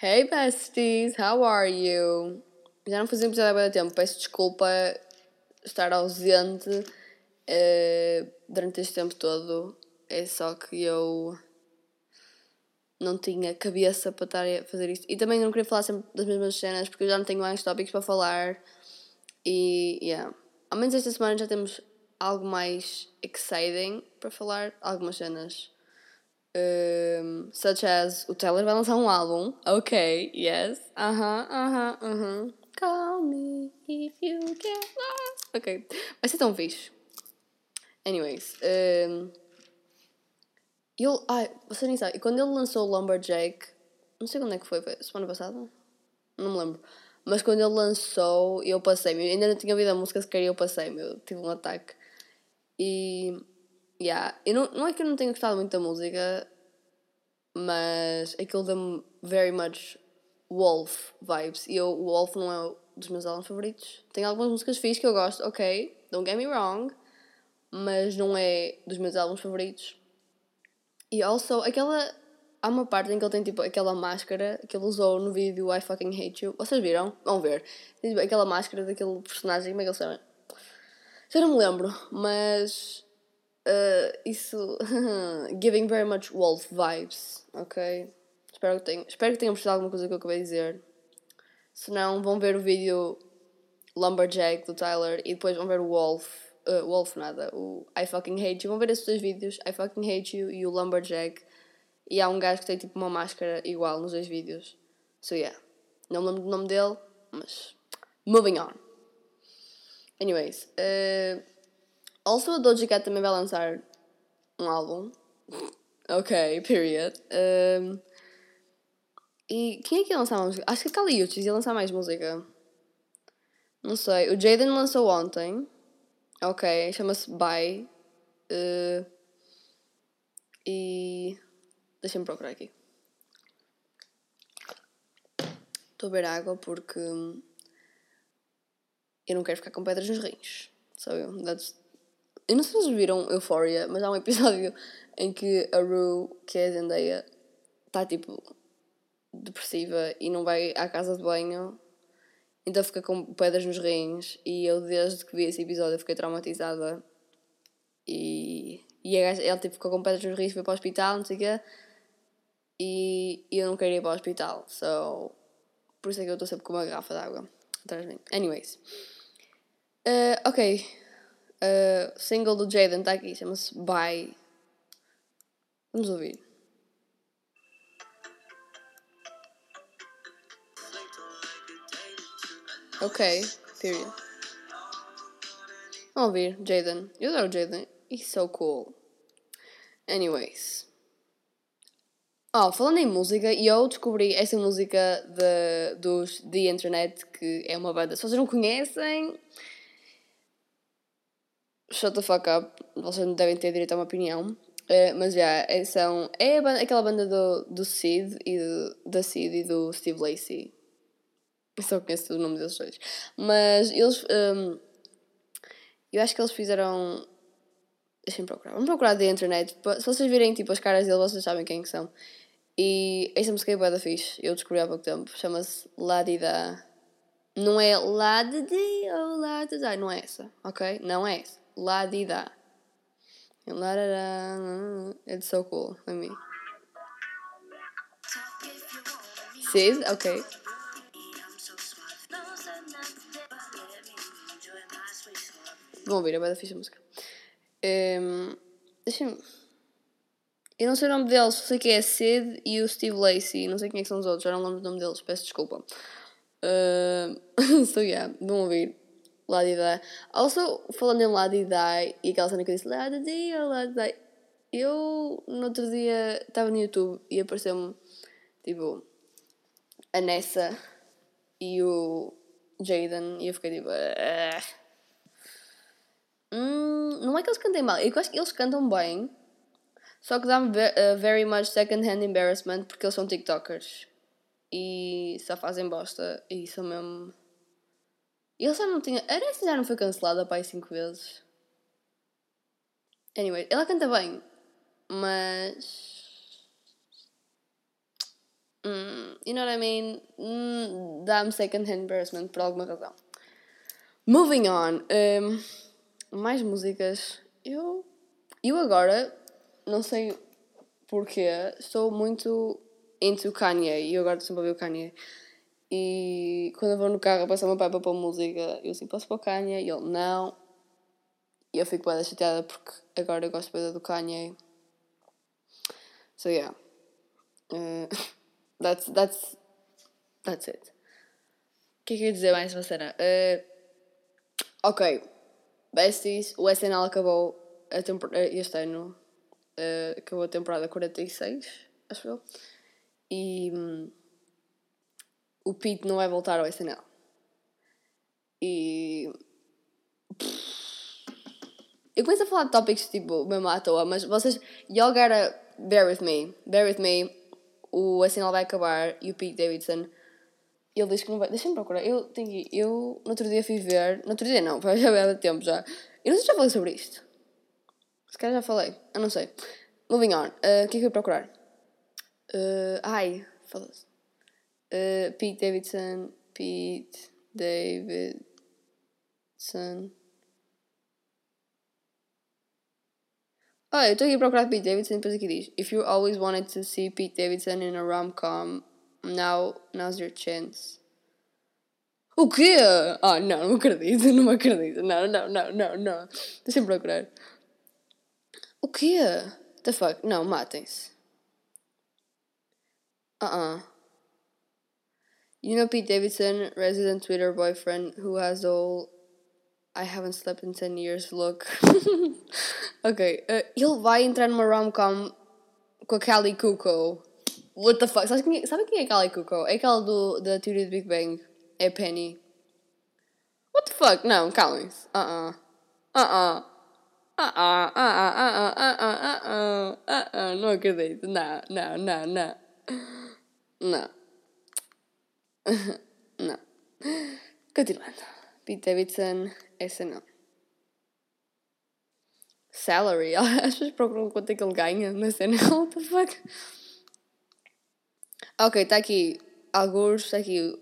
Hey besties, how are you? Já não um episódio há tempo, peço desculpa estar ausente uh, durante este tempo todo. É só que eu não tinha cabeça para estar a fazer isto. E também não queria falar sempre das mesmas cenas porque eu já não tenho mais tópicos para falar. E, yeah. Ao menos esta semana já temos algo mais exciting para falar, algumas cenas. Um, such as o Taylor vai lançar um álbum. Ok, yes. Aham, aham, aham. Call me if you get lost. Ok, vai ser tão fixe. Anyways, um, ele. Ai, você nem sabe. Quando ele lançou o Lumberjack, não sei quando é que foi, foi semana passada? Não me lembro. Mas quando ele lançou, eu passei-me. Ainda não tinha ouvido a música sequer eu passei-me. Eu tive um ataque. E. Yeah. Eu não, não é que eu não tenha gostado muito da música, mas aquilo deu-me very much Wolf vibes. E eu, o Wolf não é um dos meus álbuns favoritos. Tem algumas músicas fixas que eu gosto, ok, don't get me wrong, mas não é dos meus álbuns favoritos. E also, aquela. Há uma parte em que ele tem tipo aquela máscara que ele usou no vídeo I Fucking Hate You. Vocês viram? Vão ver. Tem tipo, aquela máscara daquele personagem, como é que ele chama? Já não me lembro, mas uh, isso giving very much wolf vibes, ok? Espero que, tenham, espero que tenham alguma coisa que eu acabei de dizer. Se não, vão ver o vídeo Lumberjack do Tyler e depois vão ver o Wolf. Uh, Wolf nada, o I fucking hate you. Vão ver esses dois vídeos, I fucking hate you e o Lumberjack. E há um gajo que tem tipo uma máscara igual nos dois vídeos. So yeah. Não me lembro do nome dele, mas. Moving on. Anyways. Uh, also, a Doja Cat também vai lançar um álbum. ok, period. Um, e quem é que ia lançar música? Acho que a Kali Uchis ia lançar mais música. Não sei. O Jaden lançou ontem. Ok, chama-se Bye. Uh, e. Deixa-me procurar aqui. Estou a beber água porque eu não quero ficar com pedras nos rins. So, that's... Eu não sei se vocês viram Euphoria, mas há um episódio em que a Rue, que é a Zendaya, está tipo depressiva e não vai à casa de banho, então fica com pedras nos rins. E eu, desde que vi esse episódio, fiquei traumatizada. E, e ela tipo, ficou com pedras nos rins, foi para o hospital, não sei o quê. E, e eu não queria ir para o hospital, so. Por isso é que eu estou sempre com uma garrafa de água atrás de mim. Anyways. Uh, ok. Uh, single do Jaden está aqui, chama-se Bye. Vamos ouvir. Ok, period. Vamos ouvir, Jaden. Eu adoro Jaden. He's so cool. Anyways. Oh, falando em música, eu descobri essa música de, dos The Internet, que é uma banda. Se vocês não conhecem, shut the fuck up, vocês não devem ter direito a uma opinião. Uh, mas já, yeah, é, são, é banda, aquela banda do, do Sid e do, da Sid e do Steve Lacey. Eu só conheço o nome desses dois. Mas eles. Um, eu acho que eles fizeram. Deixem-me procurar. Vamos procurar da internet. Se vocês virem tipo, as caras dele, vocês sabem quem que são. E esta música é boa da fixe. Eu descobri há pouco tempo. Chama-se Ladida. Não é Ladidi ou Ladida. Não é essa, ok? Não é essa. Ladida. It's so cool. Let me. Sid, ok. Vão ouvir, é bem fixe a música. Um, Deixa-me. Eu não sei o nome deles, sei que é Sid e o Steve Lacey. Não sei quem é que são os outros, já não lembro o nome deles, peço desculpa. Uh, so yeah, vão ouvir. Ladidai. Also, falando em Ladidai e aquela cena que eu disse Ladidai, Ladidai. Eu, no outro dia, estava no YouTube e apareceu-me, tipo, a Nessa e o Jaden e eu fiquei tipo. Uh, hum, não é que eles cantem mal, eu acho que eles cantam bem, só que dá-me uh, very much second-hand embarrassment porque eles são TikTokers e só fazem bosta e são mesmo. Ele só não tinha. A Nessa já não foi cancelada pai cinco vezes. Anyway, ela canta bem, mas. Mm, you know what I mean? Mm, Dá-me second-hand embarrassment por alguma razão. Moving on. Um, mais músicas. Eu, eu agora, não sei porquê, estou muito into Kanye. E eu agora estou sempre a ver o Kanye. E quando eu vou no carro passar o meu pai para pôr música, eu assim, posso pôr Kanye? E ele, não. E eu fico bem chateada porque agora eu gosto bem do Kanye. So yeah. Uh, that's, that's, that's it. O que é que eu ia dizer mais uma cena? Uh, ok. Besties, o SNL acabou a este ano. Uh, acabou a temporada 46, acho eu. E um, o Pete não vai voltar ao SNL. E. Eu começo a falar de tópicos tipo mesmo à toa, mas vocês. Y'all gotta bear with me. Bear with me. O SNL vai acabar e o Pete Davidson. Ele diz que não vai. Deixa-me procurar. Eu tenho que. Eu no outro dia fui ver. No outro dia não, já há tempo já. Eu não sei se já falei sobre isto. Se calhar já falei. Eu não sei. Moving on. Uh, o que é que eu ia procurar? Uh, ai, foda-se. Uh, Pete Davidson. Pete Davidson. Ah, eu estou aqui a procurar Pete Davidson e depois aqui diz If you always wanted to see Pete Davidson in a rom-com, now, now's your chance. O quê? Ah, não, não acredito, não acredito. Não, não, não, não, não. Deixa-me procurar. O quê? The fuck? Não, matem-se. Uh-uh. You know Pete Davidson, resident Twitter boyfriend, who has all. I haven't slept in 10 years look. ok, uh, ele vai entrar numa rom-com com a Callie Cuco. What the fuck? Sabe quem, sabe quem é Callie Cuco? É aquela do, da teoria do Big Bang. É Penny. What the fuck? Não, calem-se. Uh-uh. Uh-uh. Uh-uh, uh-uh, uh-uh, uh-uh, uh-uh, uh-uh, não acredito, não, não, não, não, não. não. Continuando. Pete Davidson, essa não. Salary, as pessoas procuram quanto é que ele ganha na cena. What the fuck? Ok, está aqui. Alguns, está aqui.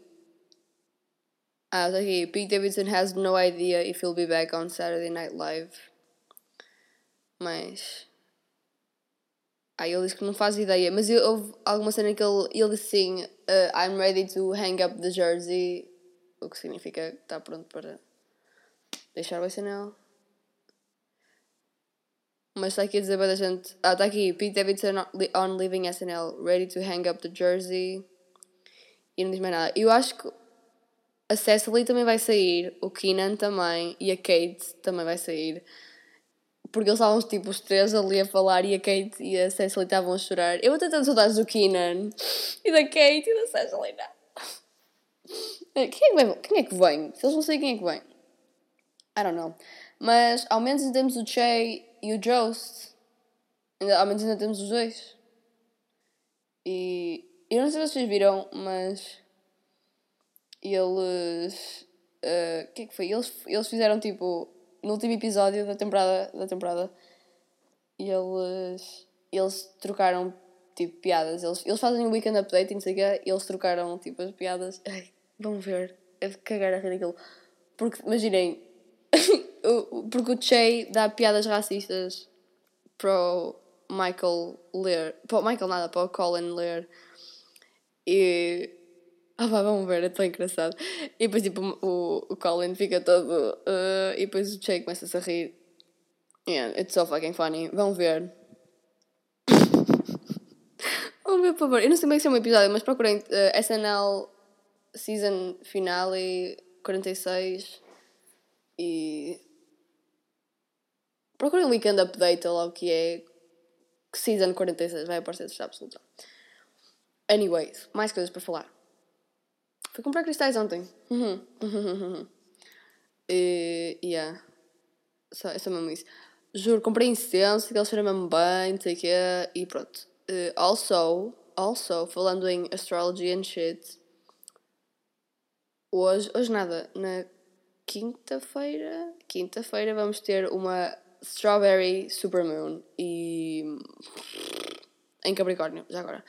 Ah, está aqui. Pete Davidson has no idea if he'll be back on Saturday Night Live. Mas. Ah, ele disse que não faz ideia. Mas eu, houve alguma cena que ele, ele disse assim: uh, I'm ready to hang up the jersey o que significa que está pronto para deixar o SNL. Mas está aqui a dizer para a gente. Ah, está aqui. Pete Davidson on leaving SNL, ready to hang up the jersey. E não diz mais nada. Eu acho que a Cecily também vai sair, o Keenan também e a Kate também vai sair. Porque eles estavam tipo os três ali a falar e a Kate e a Cecily estavam a chorar. Eu ter tantas saudades do Keenan e da Kate e da Cecily, não. Quem é que, vai, quem é que vem? Se eles não sei quem é que vem. I don't know. Mas ao menos ainda temos o Che e o Jost. Ao menos ainda temos os dois. E eu não sei se vocês viram, mas eles. O uh, que é que foi? Eles, eles fizeram tipo. No último episódio da temporada. Da temporada eles. Eles trocaram tipo piadas. Eles, eles fazem o weekend update não sei o quê. Eles trocaram tipo as piadas. Ai, Vão ver. É de cagar a rir aquilo. Porque, imaginem, porque o Che dá piadas racistas para o Michael ler. Para o Michael nada, para o Colin ler. E. Ah, vá, vamos ver, é tão engraçado. E depois, tipo, o, o Colin fica todo. Uh, e depois o Che começa a rir. Yeah, it's so fucking funny. Vão ver. Vamos ver, por favor. Eu não sei como é se chama o episódio, mas procurem uh, SNL season finale 46 e procurem um weekend update lá o que é season 46 vai aparecer de absoluta anyways mais coisas para falar fui comprar cristais ontem. E yeah. Só, é só mesmo isso. Juro comprei incenso que eles cheiram mesmo bem não sei o quê e pronto. Uh, also also falando em astrology and shit Hoje, hoje nada, na quinta-feira, quinta-feira vamos ter uma Strawberry Supermoon e em Capricórnio, já agora.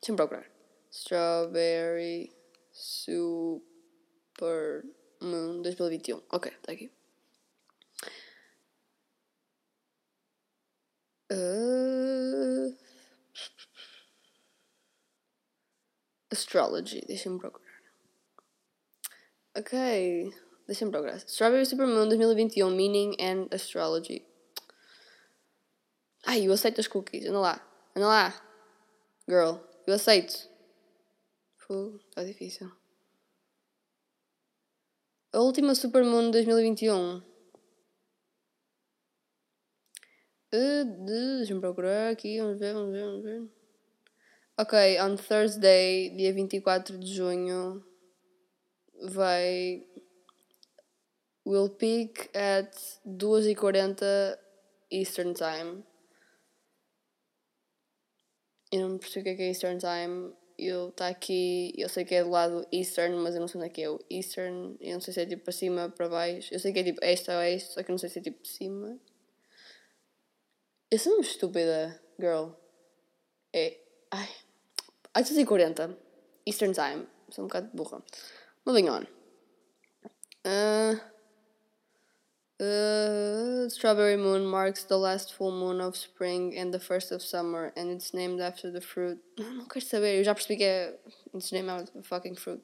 Deixa-me procurar. Strawberry Super Moon 2021. Ok, está aqui. Uh... Astrology, deixa-me procurar. Ok, deixa-me procurar. Strawberry Supermoon 2021, Meaning and Astrology. Ai, eu aceito as cookies, anda lá, anda lá. Girl, eu aceito. Fogo, está difícil. A última Supermoon 2021. Uh, Deixa-me procurar aqui, vamos ver, vamos ver, vamos ver. Ok, on Thursday, dia 24 de junho, vai. Will peak at 2h40 Eastern Time. Eu não percebo o é, que é Eastern Time. Eu tá aqui, eu sei que é do lado Eastern, mas eu não sei onde é que é o Eastern. Eu não sei se é tipo para cima, para baixo. Eu sei que é tipo este ou oeste, só que eu não sei se é tipo cima. Eu sou uma estúpida, girl. É. Ai. Às 2h40 Eastern Time. Sou um bocado burra. Moving on. Uh, uh, Strawberry Moon marks the last full moon of spring and the first of summer, and it's named after the fruit. Não quero saber, eu já percebi que é. It's named after the fucking fruit.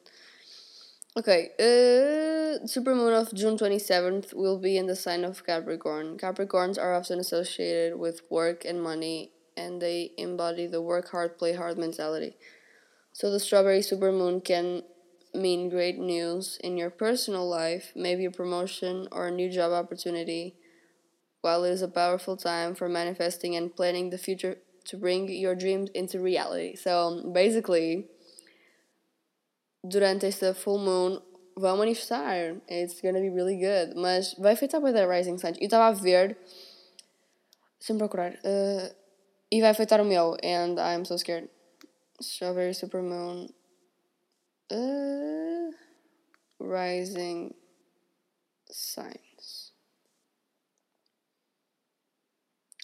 Okay, uh, super moon of June 27th will be in the sign of Capricorn. Capricorns are often associated with work and money and they embody the work hard, play hard mentality. So the strawberry supermoon can mean great news in your personal life, maybe a promotion or a new job opportunity, while it is a powerful time for manifesting and planning the future to bring your dreams into reality. So basically, durante esta full moon, vão manifestar. It's gonna be really good. Mas vai afetar bem da Rising Sun. Eu estava a ver. Deixa-me procurar. Uh, e vai afetar o meu. And I'm so scared. Strawberry Supermoon. Uh, rising signs.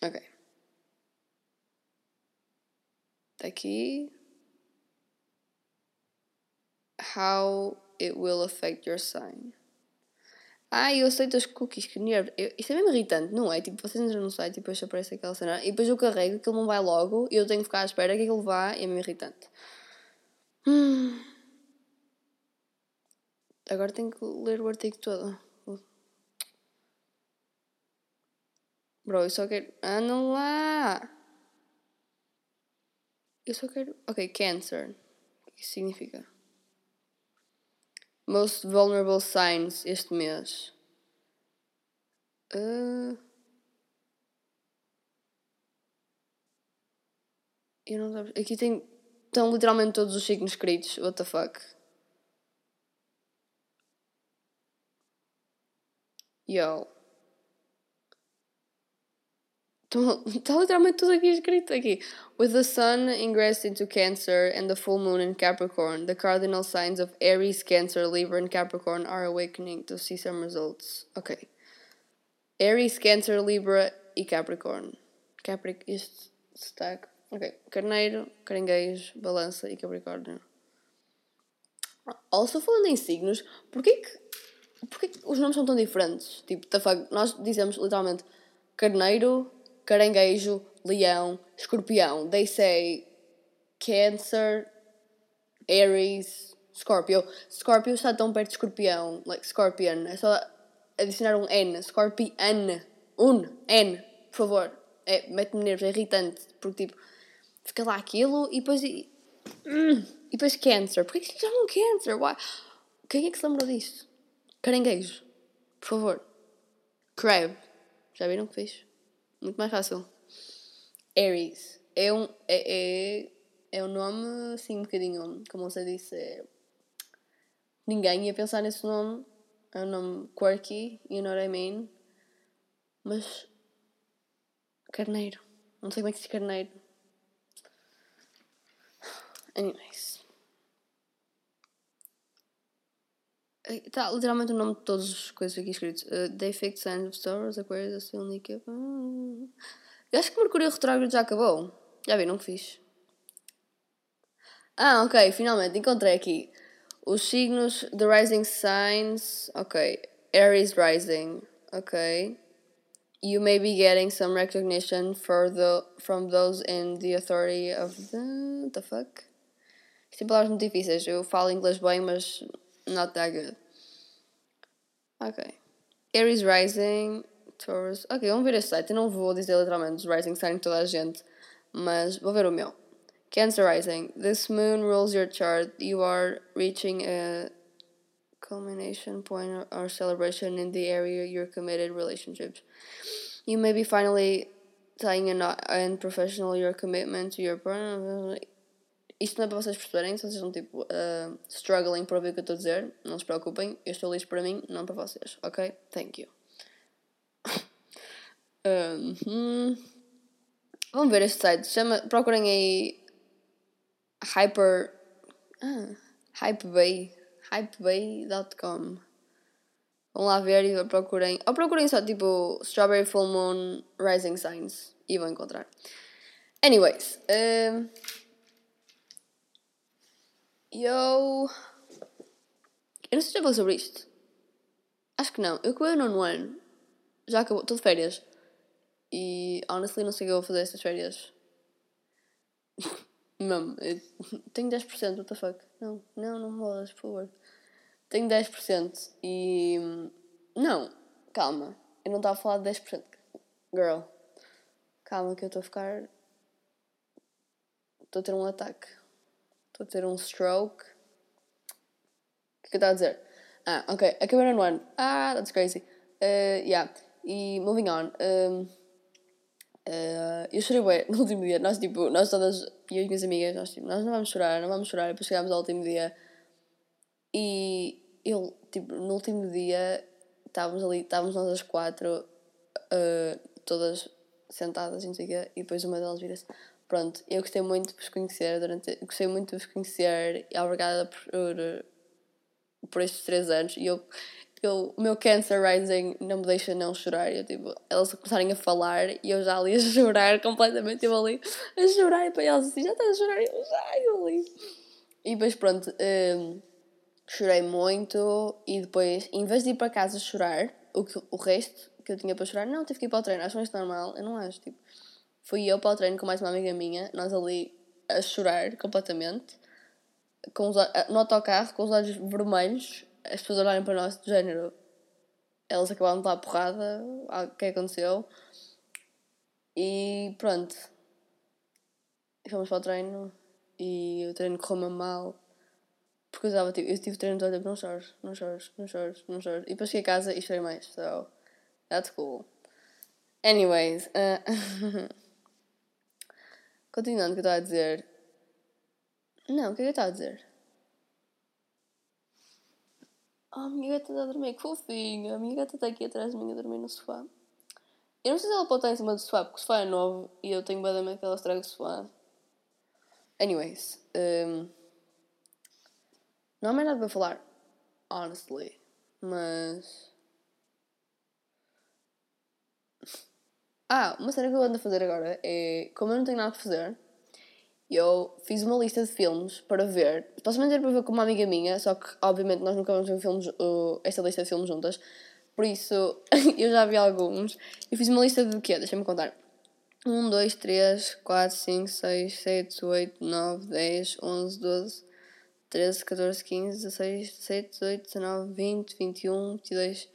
Ok. Daqui. How it will affect your sign. Ah, eu aceito as cookies, que nervo. Eu, isto é mesmo irritante, não é? Tipo, vocês entram no site e depois aparece aquela cena e depois eu carrego, aquilo não vai logo e eu tenho que ficar à espera que aquilo vá e é mesmo irritante. Hum. Agora tenho que ler o artigo todo. Bro, eu só quero. Não lá! Eu só quero. Ok, Cancer. O que isso significa? Most Vulnerable Signs este mês. Uh... Eu não. Aqui tem. Estão literalmente todos os signos escritos. What the fuck? Yo. Está literalmente tudo aqui escrito aqui. With the sun ingressed into Cancer and the full moon in Capricorn, the cardinal signs of Aries, Cancer, Libra, and Capricorn are awakening to see some results. Ok. Aries, Cancer, Libra e Capricorn. Capric, este stack. Ok. Carneiro, Caranguejo, Balança e Capricórnio. Also, falando em signos, porquê que, porquê que os nomes são tão diferentes? Tipo, fuck, nós dizemos literalmente Carneiro, caranguejo, leão, escorpião. They say Cancer, Aries, Scorpio. Scorpio está tão perto de escorpião, like Scorpion. É só adicionar um N. Scorpion. Un. N. Por favor. É, mete-me nervos, é irritante. Porque tipo, fica lá aquilo e depois. E, hum, e depois Cancer. Porquê que chamam Cancer? Why? Quem é que se lembrou disto? Caranguejo. Por favor. Crab. Já viram que fiz? Muito mais fácil. Aries. É um, é, é, é um nome, assim, um bocadinho, como você disse, é... ninguém ia pensar nesse nome. É um nome quirky, you know what I mean? Mas. Carneiro. Não sei como é que se diz carneiro. Anyways. Está literalmente o nome de todas as coisas aqui escritas. Uh, They Fake Signs of Stars, Aquarius, Aston, Nika. Uh, eu acho que Mercúrio Retrógrado já acabou. Já viram que fiz? Ah, ok, finalmente encontrei aqui. Os signos, the rising signs, ok. Aries rising, ok. You may be getting some recognition for the, from those in the authority of the, the fuck? Isto tem palavras muito difíceis. Eu falo inglês bem, mas not that good. Ok. Aries rising, Taurus. Ok, vamos ver este site. Eu não vou dizer literalmente os rising sign toda a gente, mas vou ver o meu. Cancer rising. This moon rules your chart. You are reaching a culmination point or celebration in the area your committed relationships. You may be finally tying a knot and professional your commitment to your partner. Isto não é para vocês perceberem, se vocês estão tipo uh, struggling para ouvir o que eu estou a dizer, não se preocupem, eu estou listo para mim, não para vocês, ok? Thank you. um, hum. Vamos ver este site, chama, procurem aí Hyper. Ah, Hypebay. Hypebay.com. Vão lá ver e procurem. Ou procurem só tipo Strawberry Full Moon Rising Signs e vão encontrar. Anyways. Uh, eu. Eu não sei se já falei sobre isto. Acho que não. Eu acabei o nono ano. Já acabou. Estou de férias. E honestly não sei o que eu vou fazer estas férias. Eu tenho 10%, what the fuck? Não, não, não rolas, por favor. Tenho 10% e. Não, calma. Eu não estava a falar de 10%. Girl, calma que eu estou a ficar. Estou a ter um ataque. Estou a ter um stroke. O que é que eu estava a dizer? Ah, ok. Acabei no ano. Ah, that's crazy. Uh, yeah. E moving on. Um, Uh, eu chorei bem no último dia. Nós, tipo, nós todas, eu e as minhas amigas, nós, tipo, nós não vamos chorar, não vamos chorar. Depois chegámos ao último dia e eu, tipo, no último dia estávamos ali, estávamos nós as quatro, uh, todas sentadas, não sei o quê, e depois uma delas vira-se. Pronto, eu gostei muito de vos conhecer, durante, gostei muito de vos conhecer e obrigada por, por estes três anos. E eu eu, o meu Cancer Rising não me deixa não chorar. Eu, tipo, elas começarem a falar e eu já ali a chorar completamente. Eu ali a chorar e para elas assim, já estás a chorar? Eu já, eu ali. E depois, pronto, um, chorei muito e depois, em vez de ir para casa chorar, o, que, o resto que eu tinha para chorar, não, tive que ir para o treino. Acham isto normal? Eu não acho, tipo. Fui eu para o treino com mais uma amiga minha, nós ali a chorar completamente, com os, no autocarro, com os olhos vermelhos, as pessoas olharem para nós do género. Elas acabaram de dar porrada, o que aconteceu? E pronto. Fomos para o treino e o treino correu-me mal. Porque eu estava tipo, eu tive treino todo tempo, não chores, não chores, não chores, não chores. E depois cheguei a casa e chorei mais, so that's cool. Anyways, uh, continuando o que eu estava a dizer. Não, o que é que eu estava a dizer? Oh, a minha gata está a dormir, que fofinha. A minha gata está aqui atrás de mim a dormir no sofá. Eu não sei se ela pode estar em cima do sofá, porque o sofá é novo e eu tenho medo que ela estrague o sofá. Anyways, um, não há mais nada para falar, honestly, mas. Ah, uma cena que eu ando a fazer agora é. Como eu não tenho nada para fazer, eu fiz uma lista de filmes para ver. Supostamente era para ver com uma amiga minha, só que obviamente nós nunca vamos ver filmes, uh, esta lista de filmes juntas. Por isso, eu já vi alguns. Eu fiz uma lista de quê? Deixa-me contar. 1, 2, 3, 4, 5, 6, 7, 8, 9, 10, 11, 12, 13, 14, 15, 16, 17, 18, 19, 20, 21, 22,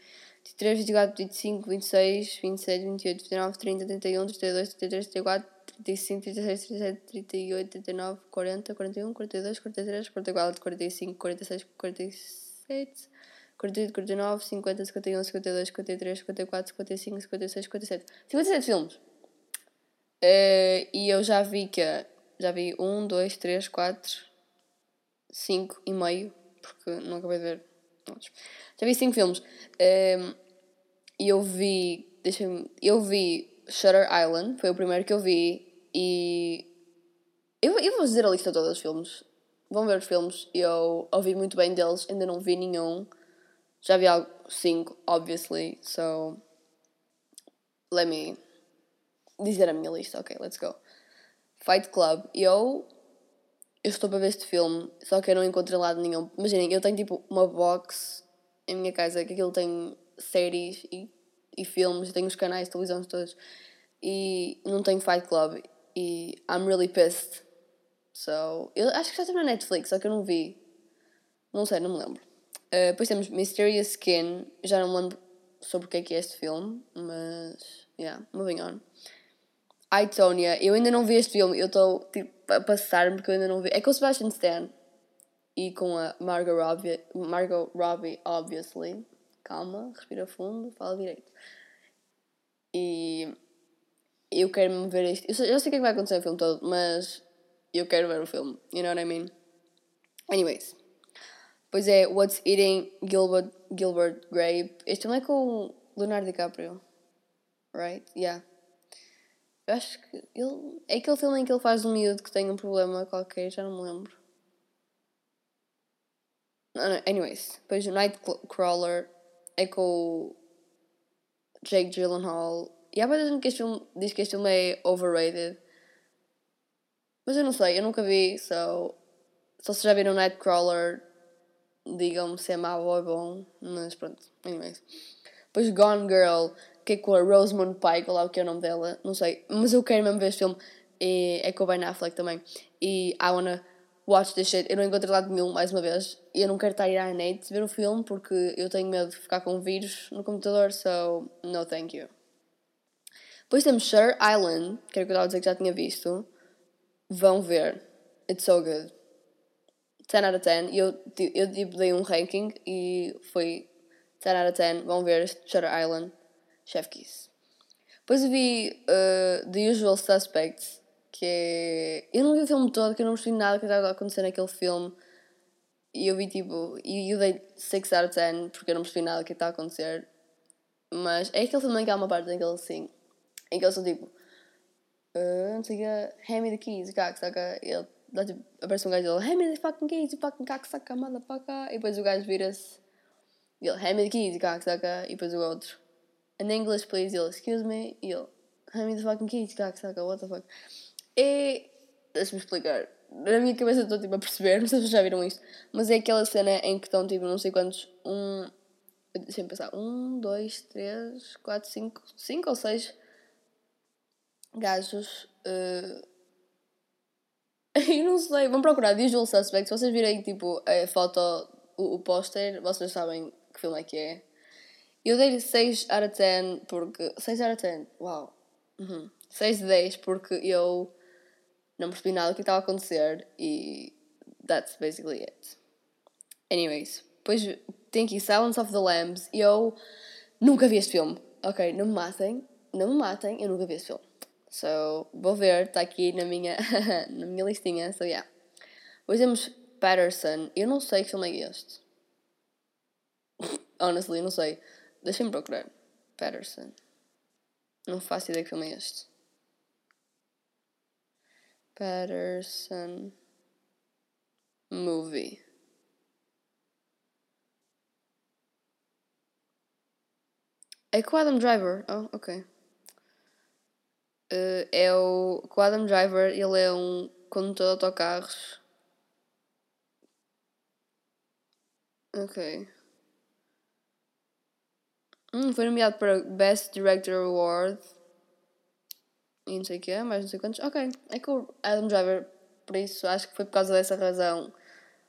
23, 24, 25, 26, 27, 28, 29, 30, 31, 32, 33, 34, 35, 36, 37, 38, 39, 40, 41, 42, 43, 44, 45, 46, 47, 48, 49, 50, 51, 52, 53, 54, 55, 56, 57. 57 filmes. Uh, e eu já vi que já vi 1, 2, 3, 4, 5 e meio, porque não acabei de ver. Já vi 5 filmes. Uh, e eu vi, deixa eu vi Shutter Island, foi o primeiro que eu vi e eu, eu vou dizer a lista toda dos filmes. Vão ver os filmes. Eu ouvi muito bem deles, ainda não vi nenhum. Já vi algo, cinco, obviously. So, let me dizer a minha lista. Ok, let's go. Fight Club. Eu eu estou para ver este filme, só que eu não encontro em lado nenhum. Imaginem, eu tenho tipo uma box em minha casa que aquilo tem séries e, e filmes, tenho os canais de televisão todos e não tenho Fight Club e I'm really pissed. So, eu acho que já está na Netflix, só que eu não vi. Não sei, não me lembro. Uh, depois temos Mysterious Skin, já não me lembro sobre o que é que é este filme, mas. Yeah, moving on. I, Tonya, eu ainda não vi este filme, eu estou tipo, a passar-me porque eu ainda não vi. É com o Sebastian Stan e com a Margot Robbie, Margot Robbie, obviously. Calma, respira fundo, fala direito. E eu quero me ver isto. Eu já sei o que, é que vai acontecer no filme todo, mas eu quero ver o filme. You know what I mean? Anyways. Pois é, What's Eating Gilbert, Gilbert Grape. Este filme é com Leonardo DiCaprio. Right? Yeah. Eu acho que ele. É aquele filme em que ele faz um miúdo que tem um problema qualquer, já não me lembro. Anyways, depois o Nightcrawler é com o Jake Gyllenhaal. E há muita gente que este filme diz que este filme é overrated. Mas eu não sei, eu nunca vi, so. Só se já viram Nightcrawler, digam-me se é mau ou é bom. Mas pronto, anyways. Depois Gone Girl que é com a Rosamund Pike, ou lá o que é o nome dela, não sei, mas eu quero mesmo ver este filme, e é com o Ben Affleck também, e I wanna watch this shit, eu não encontrei lado nenhum, mais uma vez, e eu não quero estar a ir à net ver o filme, porque eu tenho medo de ficar com vírus no computador, so, no thank you. Depois temos Shutter Island, que era que eu estava a dizer que já tinha visto, vão ver, it's so good. 10 out of 10, e eu, eu, eu dei um ranking, e foi 10 out of 10, vão ver Shutter Island. Chef Kiss. Depois vi uh, The Usual Suspects, que é. Eu não vi o filme todo, que eu não percebi nada que estava a acontecer naquele filme. E eu vi tipo. E eu dei 6 out of 10 porque eu não percebi nada que estava a acontecer. Mas é aquele filme em que há uma parte em que assim. Em que eles são tipo. Uh, não sei o que. Hand me the keys, caca, saca? Ele dá tipo. Aparece um gajo e ele. Hand me the fucking keys, you fucking caca, saca, motherfucker. E depois o gajo vira-se. E ele. Hand me the keys, caca, saca? E depois o outro in English, please. Ele, excuse me. E ele, hand me the fucking keys, caca, saca, what the fuck. E, deixa-me explicar. Na minha cabeça estou tipo a perceber, não sei se vocês já viram isto, mas é aquela cena em que estão tipo não sei quantos, um, deixa-me pensar, um, dois, três, quatro, cinco, cinco ou seis gajos. Uh, eu não sei, vão procurar Visual Suspect. Se vocês virem tipo a foto, o, o póster, vocês sabem que filme é que é. Eu dei-lhe 6 out of 10 porque. 6 out of 10, uau! Uhum. 6 de 10 porque eu não percebi nada do que estava a acontecer e. That's basically it. Anyways, depois tem aqui Silence of the Lambs e eu nunca vi este filme. Ok, não me matem, não me matem, eu nunca vi este filme. So, vou ver, está aqui na minha, na minha listinha, so yeah. Depois temos Patterson, eu não sei que filme é este. Honestly, não sei. Deixem-me procurar. Patterson. Não faço ideia que filme é este. Patterson. Movie. É com Adam Driver. Oh, ok. Uh, é o. Com Adam Driver, ele é um condutor de autocarros. Ok. Hum, foi nomeado para Best Director Award. E não sei o que mais não sei quantos. Ok, é com o Adam Driver, por isso acho que foi por causa dessa razão.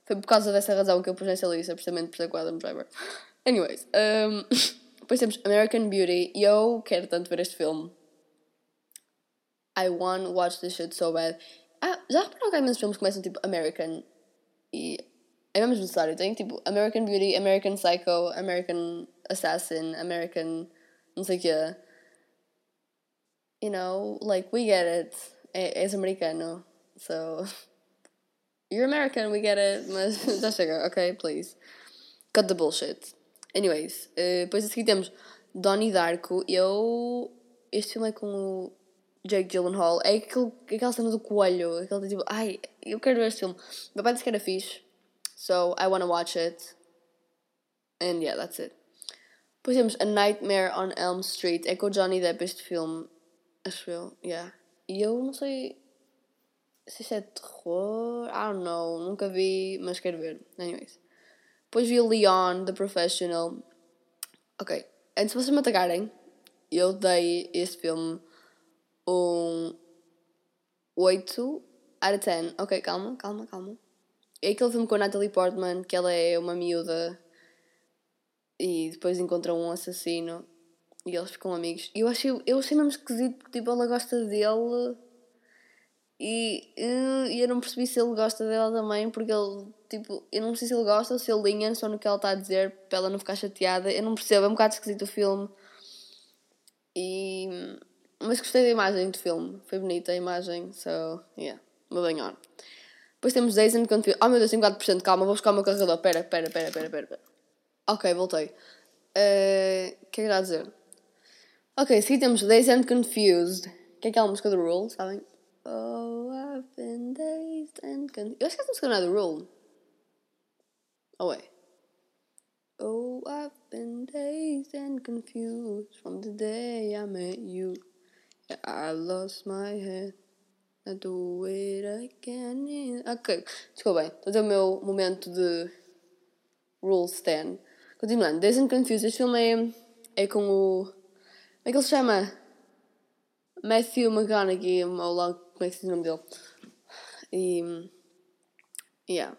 Foi por causa dessa razão que eu pus nessa lista, precisamente por ser com o Adam Driver. Anyways, um, depois temos American Beauty e eu quero tanto ver este filme. I want to watch this shit so bad. Ah, já repararam que há imensos filmes que começam tipo American e é mesmo necessário. Tem tipo American Beauty, American Psycho, American assassin, American, não sei o quê. You know, like, we get it. És americano. So, you're American, we get it. Mas já chega, ok? Please. Cut the bullshit. Anyways, uh, depois a seguir temos Donnie Darko. Eu. Este filme é com o Jake Gyllenhaal. É aquele, aquela cena do coelho. Aquele tipo, ai, eu quero ver este filme. Meu pai disse que era fixe. So, I wanna watch it. And yeah, that's it. Depois temos A Nightmare on Elm Street. É com o Johnny Depp este filme. Acho eu, yeah. E eu não sei. Se isto é terror. I don't know. Nunca vi, mas quero ver. Anyways. Depois vi Leon, The Professional. Ok. Antes de vocês me atacarem, eu dei este filme um 8 out of 10. Ok, calma, calma, calma. É aquele filme com a Natalie Portman, que ela é uma miúda e depois encontra um assassino e eles ficam amigos. E eu achei, eu achei mesmo esquisito porque tipo, ela gosta dele e, e eu não percebi se ele gosta dela também porque ele, tipo, eu não sei se ele gosta ou se ele linha só no que ela está a dizer para ela não ficar chateada. Eu não percebo, é um bocado esquisito o filme. E, mas gostei da imagem do filme, foi bonita a imagem, so yeah, moving on. Depois temos and Confused. Oh meu Deus, tenho 4%, calma, vou buscar o meu carregador. Pera, pera, pera, pera, pera. Ok, voltei. O uh, que é que era a dizer? Ok, seguinte temos Days and Confused, que é aquela música do Rule, sabem? Oh, I've been dazed and confused. Eu acho que essa música não é do Rule. Oh, é. Oh, I've been dazed and confused from the day I met you. I lost my head. I do it again. Ok, desculpa bem. Estou a ter o meu momento de Rule Stan. Continuando, Dazed and Confused. Este filme é, é com o. É que ele se chama? Matthew McConaughey, ou lá, como é que se diz o nome dele? E. Yeah.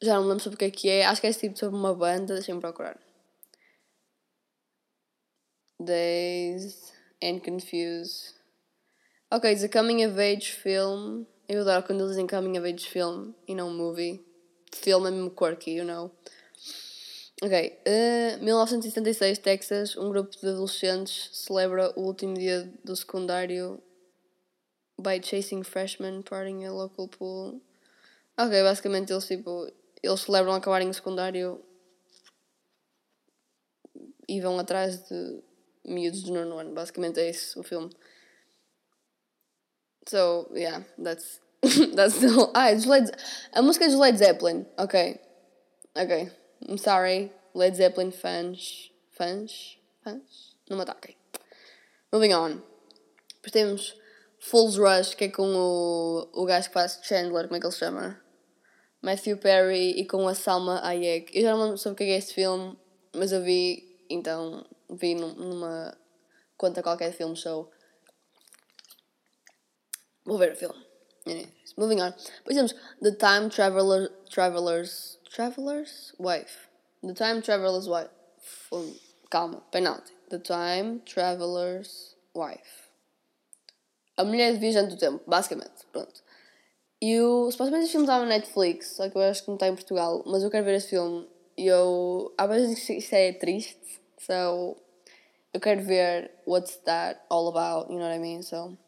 Já não me lembro sobre o que é que é. Acho que é tipo sobre uma banda. Deixem-me procurar. Dazed and Confused. Ok, a coming of age film. Eu adoro quando eles dizem coming of age film e não movie. Film é mesmo quirky, you know. Ok, uh, 1976, Texas, um grupo de adolescentes celebra o último dia do secundário by chasing freshmen partying a local pool. Ok, basicamente eles tipo eles celebram acabarem o secundário e vão atrás de miúdos do nono ano. Basicamente é isso o filme. So, yeah, that's that's the whole. Ah, it's Led, a música é de Led Zeppelin. Ok. Ok. I'm sorry. Led Zeppelin fans. Fans? Fans? Não me ataquem. Moving on. Depois temos Fool's Rush, que é com o, o gajo que faz Chandler, como é que ele se chama? Matthew Perry e com a Salma Hayek. Eu já não lembro sobre o que é este filme, mas eu vi, então, vi numa conta qualquer de film show. Vou ver o filme. Anyways, moving on. Depois temos The Time Traveler, Traveler's Traveler's Wife. The Time Traveler's Wife. Um, calma, penalty. The Time Traveler's Wife. A mulher viajante do tempo, basicamente. Pronto. E o, supostamente este filme estava na Netflix, só que eu acho que não está em Portugal, mas eu quero ver esse filme. E eu. Há vezes que isto é triste, so. Eu quero ver what's that all about, you know what I mean? So.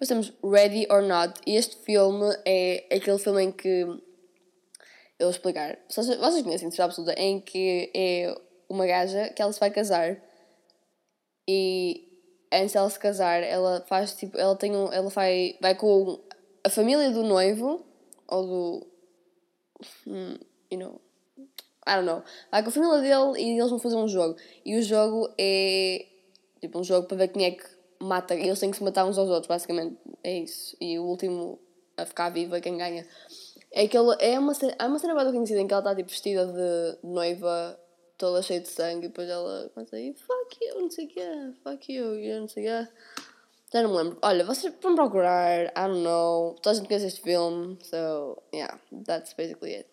Depois temos Ready or Not, e este filme é aquele filme em que. Eu vou explicar. Vocês, vocês conhecem, de absoluta, em que é uma gaja que ela se vai casar e antes dela se casar, ela faz tipo, ela tem um, ela vai, vai com a família do noivo, ou do. Hmm, you know. I don't know. Vai com a família dele e eles vão fazer um jogo. E o jogo é. Tipo, um jogo para ver quem é que mata. Eles têm que se matar uns aos outros, basicamente. É isso. E o último a ficar vivo é quem ganha. É que ele, é uma, é uma cena bem conhecida em que ela está tipo, vestida de noiva, toda cheia de sangue, e depois ela começa a ir fuck you, não sei o quê, fuck you, e não sei o quê. Já não me lembro. Olha, vocês vão procurar, I don't know. Toda a gente conhece este filme, so yeah, that's basically it.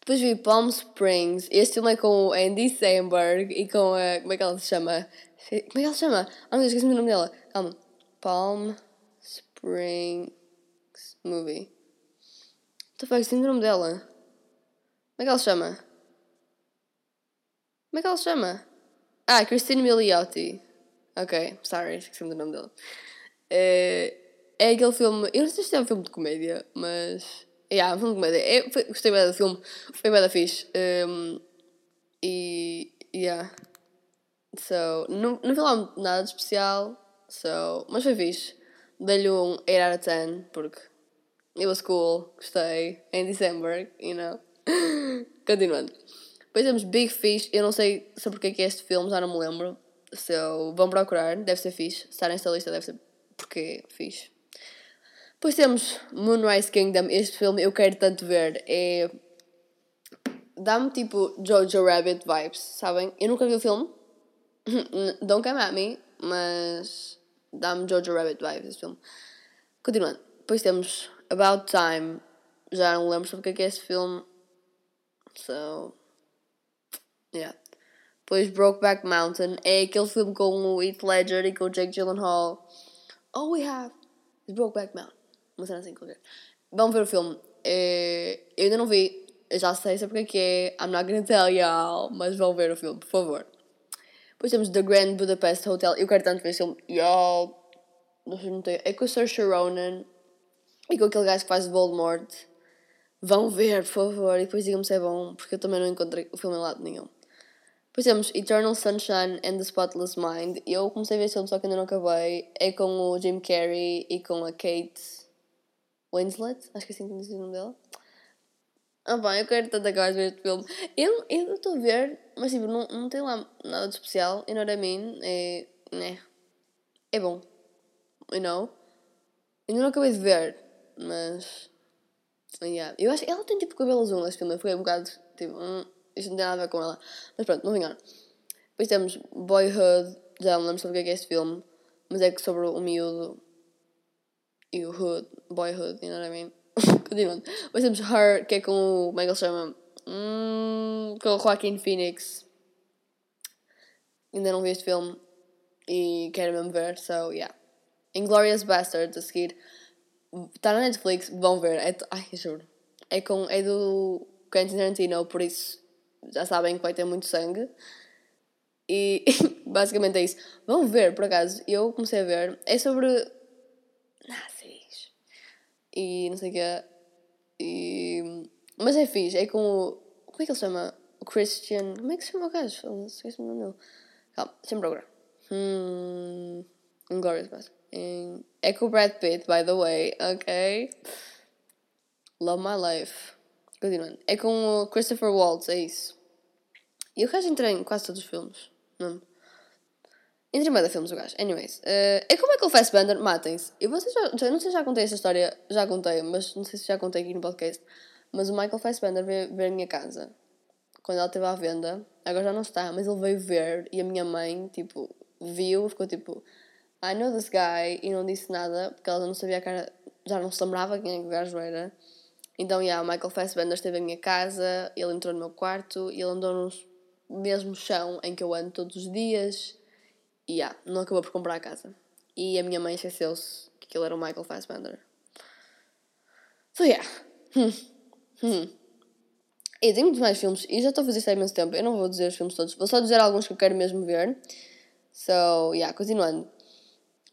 Depois vi Palm Springs. Este filme é com o Andy Samberg e com a. Como é que ela se chama? Como é que ela se chama? Ah, meu Deus, esqueci o nome dela. Calma. Palm Springs Movie. What the fuck, o nome dela. Como é que ela se chama? Como é que ela se chama? Ah, Christine Milioti. Ok, sorry, esqueci-me do nome dela. É, é aquele filme. Eu não sei se é um filme de comédia, mas. É, yeah, um filme de comédia. Gostei bem do filme, foi bem da fixe. Um, e. Yeah. So, não, não vi lá nada de especial, so, mas foi fixe. Dei-lhe um 8 out of 10, porque it was cool, gostei. Em December, you know. Continuando. Depois temos Big Fish, eu não sei sobre o que é, que é este filme, já não me lembro. So, vão procurar, deve ser fixe. Estar nesta lista deve ser porque fiz. Depois temos Moonrise Kingdom. Este filme eu quero tanto ver. É. Dá-me tipo Jojo Rabbit vibes, sabem? Eu nunca vi o filme. Don't come at me, mas dá-me Jojo Rabbit vibes este filme. Continuando. Depois temos About Time. Já não lembro sobre o que é, é esse filme. So. Yeah. Depois Brokeback Mountain. É aquele filme com o Heath Ledger e com o Jake Gyllenhaal. All we have is Brokeback Mountain. Uma cena assim qualquer. Vamos ver o filme. É, eu ainda não vi. Eu já sei sobre o que é. I'm not gonna tell y'all. Mas vão ver o filme, por favor. Depois temos The Grand Budapest Hotel. Eu quero tanto ver esse filme. Y'all. Não sei, não tenho. É com o Saoirse Ronan. E com aquele gajo que faz Voldemort. Vão ver, por favor. E depois digam-me se é bom. Porque eu também não encontrei o filme em lado nenhum. Depois temos Eternal Sunshine and the Spotless Mind. Eu comecei a ver esse filme, só que ainda não acabei. É com o Jim Carrey e com a Kate Winslet, acho que é assim que diz o nome dela. Ah pá, eu quero tanto acabar de ver este filme. Eu estou a ver, mas tipo, não, não tem lá nada de especial. You know what I mean? É. Né. É bom. You know? Ainda não acabei de ver, mas. Yeah. Eu acho que ela tem tipo cabelo azul neste filme. Eu fiquei um bocado tipo. Hum, isto não tem nada a ver com ela. Mas pronto, não me engano. Depois temos Boyhood. Já não lembro sobre o que é, é este filme. Mas é que sobre o miúdo e o Hood, Boyhood, you know what I mean? Continuando. Depois temos Her, que é com o. Como é que ele chama? Hum, com o Joaquin Phoenix. Ainda não vi este filme e quero mesmo ver, so yeah. Inglorious Bastards a seguir. Está na Netflix, vão ver. É, ai, juro. É, com, é do Quentin Tarantino, por isso já sabem que vai ter muito sangue. E basicamente é isso. Vão ver, por acaso. Eu comecei a ver. É sobre e não sei o quê. E... Mas é fixe, é com o. Como é que ele chama? O Christian. Como é que se chama o gajo? Esqueci o nome dele. Calma, deixa-me procurar. Hum. Inglorious Bastard. É com o Brad Pitt, by the way, ok? Love My Life. Continuando. É com o Christopher Waltz, é isso. E o gajo entra em quase todos os filmes. Não? Entre meio filmes o gajo. Anyways. Uh, é como é que o Fassbender matem-se. E vocês já, não sei se já contei essa história, já contei, mas não sei se já contei aqui no podcast. Mas o Michael Fassbender veio ver a minha casa quando ela esteve à venda. Agora já não está, mas ele veio ver e a minha mãe, tipo, viu, ficou tipo, I know this guy e não disse nada porque ela não sabia a cara, já não se lembrava quem é que o gajo era. Então, yeah, o Michael Fassbender esteve em minha casa, ele entrou no meu quarto e ele andou no mesmo chão em que eu ando todos os dias e yeah, não acabou por comprar a casa. E a minha mãe esqueceu-se que aquilo era o Michael Fassbender. So yeah. Hum. E tem muitos mais filmes. E já estou a fazer isto há imenso tempo. Eu não vou dizer os filmes todos. Vou só dizer alguns que eu quero mesmo ver. So, yeah, continuando.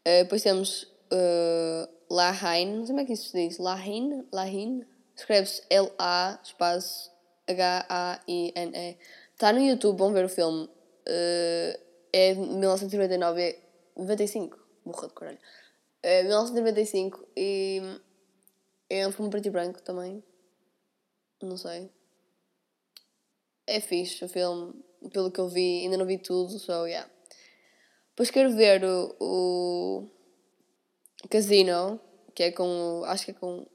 Uh, depois temos uh, Lahain. Não sei como é que isso se diz. Lahain? Lahain? Escreve-se L-A, espaço H-A-I-N-E. Está no YouTube, vão ver o filme. Uh, é de 1999, 95, burra de caralho. É 1995 e é um filme preto e branco também. Não sei. É fixe o filme, pelo que eu vi, ainda não vi tudo, so yeah. Depois quero ver o, o Casino, que é com, acho que é com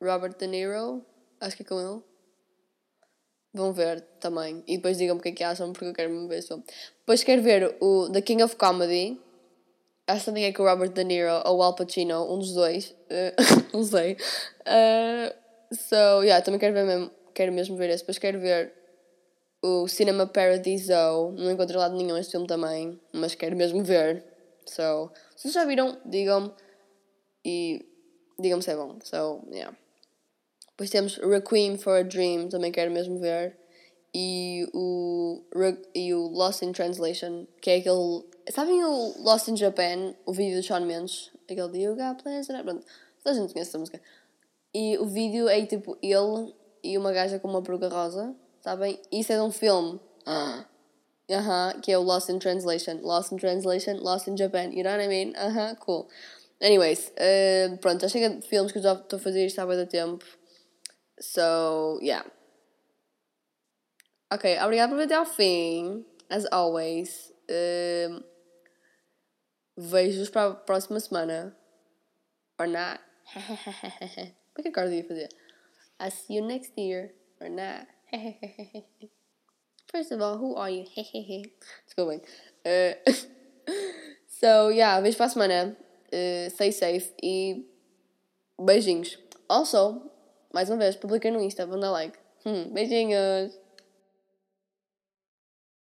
Robert De Niro, acho que é com ele. Vão ver também. E depois digam-me o que é que acham, porque eu quero me ver esse filme. Depois quero ver o The King of Comedy. Acho também é com o Robert De Niro ou o Al Pacino, um dos dois. Uh, não sei. Uh, so, yeah, também quero ver mesmo. Quero mesmo ver esse. Depois quero ver o Cinema Paradiso. Não encontrei lado nenhum este filme também, mas quero mesmo ver. So, se já viram, digam-me. E digam-me se é bom. So, yeah. Depois temos Requiem for a Dream, também quero mesmo ver. E o, e o Lost in Translation, que é aquele. Sabem o Lost in Japan, o vídeo do Shawn Mendes? Aquele de You Got Plans, pronto. Toda a gente conhece essa música. E o vídeo é tipo ele e uma gaja com uma peruca rosa, sabem? Isso é de um filme. Ah. Uh -huh, que é o Lost in Translation. Lost in Translation, Lost in Japan. You know what I mean? Uh -huh, cool. Anyways, uh, pronto, já chega de filmes que eu já estou a fazer isto há muito tempo. So, yeah. Ok, obrigada por até ao fim. As always. Uh, Vejo-vos para a próxima semana. or not. Como é que a Cardi ia fazer? I'll see you next year or not. First of all, who are you? Desculpem. Uh, so, yeah, vejo para a semana. Uh, stay safe e beijinhos. Also, mais uma vez, publiquem no Insta, vão dar like. Hum, beijinhos!